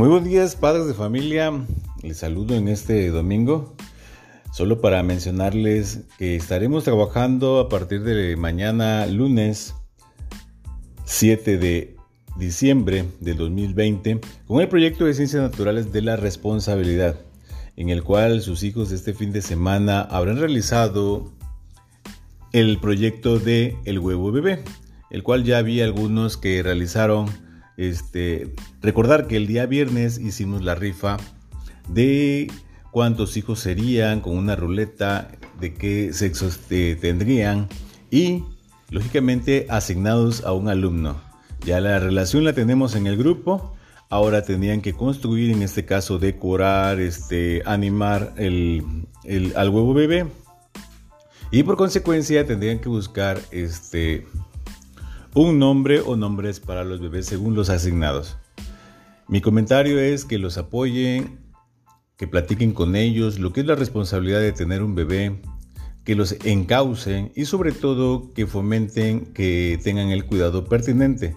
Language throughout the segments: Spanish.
Muy buenos días, padres de familia. Les saludo en este domingo. Solo para mencionarles que estaremos trabajando a partir de mañana, lunes 7 de diciembre del 2020, con el proyecto de Ciencias Naturales de la Responsabilidad, en el cual sus hijos este fin de semana habrán realizado el proyecto de El huevo bebé, el cual ya había algunos que realizaron este, recordar que el día viernes hicimos la rifa de cuántos hijos serían con una ruleta, de qué sexos tendrían y lógicamente asignados a un alumno. Ya la relación la tenemos en el grupo. Ahora tendrían que construir, en este caso, decorar, este, animar el, al huevo bebé. Y por consecuencia tendrían que buscar este, un nombre o nombres para los bebés según los asignados. Mi comentario es que los apoyen, que platiquen con ellos lo que es la responsabilidad de tener un bebé, que los encaucen y sobre todo que fomenten que tengan el cuidado pertinente,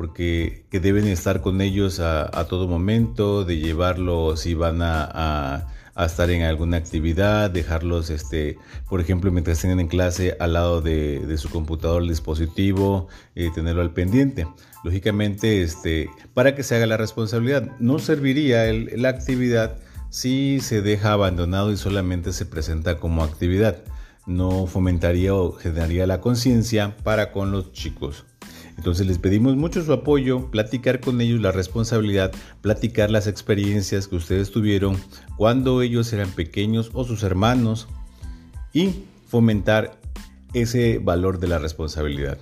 porque que deben estar con ellos a, todo momento, de llevarlos si van a estar en alguna actividad, dejarlos, este, por ejemplo, mientras estén en clase al lado de, su computador, el dispositivo, eh, tenerlo al pendiente. Lógicamente, este, para que se haga la responsabilidad, no serviría la actividad si se deja abandonado y solamente se presenta como actividad. No fomentaría o generaría la conciencia para con los chicos. Entonces les pedimos mucho su apoyo, platicar con ellos la responsabilidad, platicar las experiencias que ustedes tuvieron cuando ellos eran pequeños o sus hermanos y fomentar ese valor de la responsabilidad.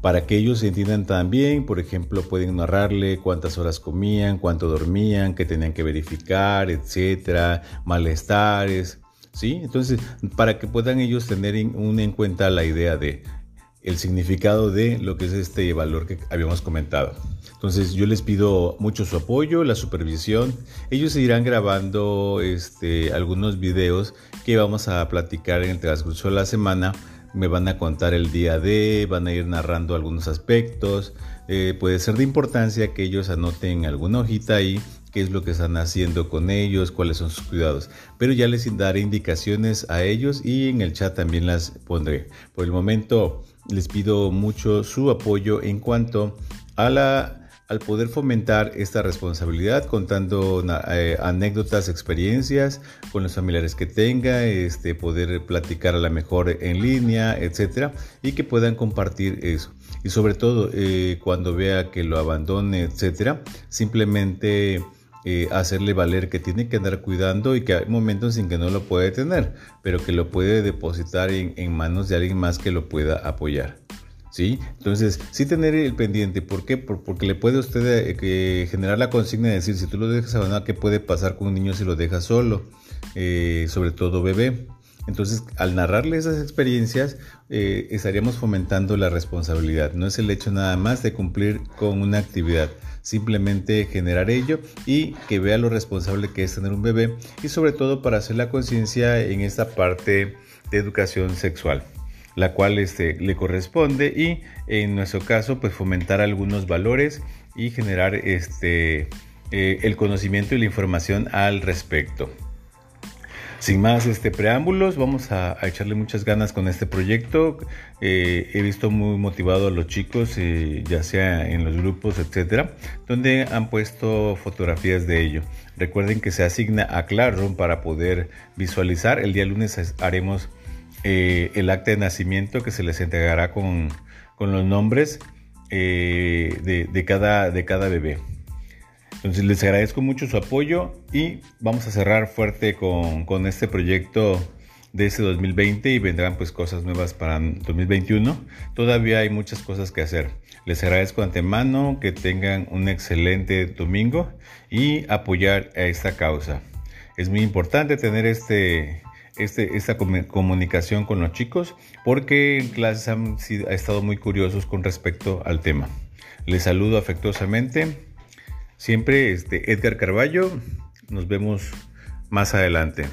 Para que ellos se entiendan también, por ejemplo, pueden narrarle cuántas horas comían, cuánto dormían, qué tenían que verificar, etcétera, malestares, ¿sí? Entonces, para que puedan ellos tener en cuenta la idea de el significado de lo que es este valor que habíamos comentado. Entonces yo les pido mucho su apoyo, la supervisión. Ellos irán grabando este, algunos videos que vamos a platicar en el transcurso de la semana. Me van a contar el día de, van a ir narrando algunos aspectos. Eh, puede ser de importancia que ellos anoten alguna hojita ahí qué es lo que están haciendo con ellos, cuáles son sus cuidados. Pero ya les daré indicaciones a ellos y en el chat también las pondré. Por el momento les pido mucho su apoyo en cuanto a la al poder fomentar esta responsabilidad contando eh, anécdotas, experiencias con los familiares que tenga, este, poder platicar a la mejor en línea, etcétera, y que puedan compartir eso. Y sobre todo, eh, cuando vea que lo abandone, etcétera, simplemente eh, hacerle valer que tiene que andar cuidando y que hay momentos en que no lo puede tener, pero que lo puede depositar en, manos de alguien más que lo pueda apoyar. ¿Sí? Entonces, sí tener el pendiente. ¿Por qué? porque le puede usted eh, generar la consigna de decir, si tú lo dejas abandonado, ¿qué puede pasar con un niño si lo deja solo? Eh, sobre todo bebé. Entonces, al narrarle esas experiencias, estaríamos fomentando la responsabilidad. No es el hecho nada más de cumplir con una actividad, simplemente generar ello y que vea lo responsable que es tener un bebé y sobre todo para hacer la conciencia en esta parte de educación sexual la cual este, le corresponde y en nuestro caso pues fomentar algunos valores y generar este, eh, el conocimiento y la información al respecto. Sin más este, preámbulos, vamos a, echarle muchas ganas con este proyecto. Eh, he visto muy motivado a los chicos, eh, ya sea en los grupos, etcétera, donde han puesto fotografías de ello. Recuerden que se asigna a Classroom para poder visualizar. El día lunes haremos eh, el acta de nacimiento que se les entregará con, los nombres de, cada, de cada bebé. Entonces les agradezco mucho su apoyo y vamos a cerrar fuerte con, este proyecto de este 2020 y vendrán pues cosas nuevas para 2021. Todavía hay muchas cosas que hacer. Les agradezco antemano que tengan un excelente domingo y apoyar a esta causa. Es muy importante tener este, este, esta comunicación con los chicos porque en clases han, han estado muy curiosos con respecto al tema. Les saludo afectuosamente Siempre este Edgar Carballo. Nos vemos más adelante.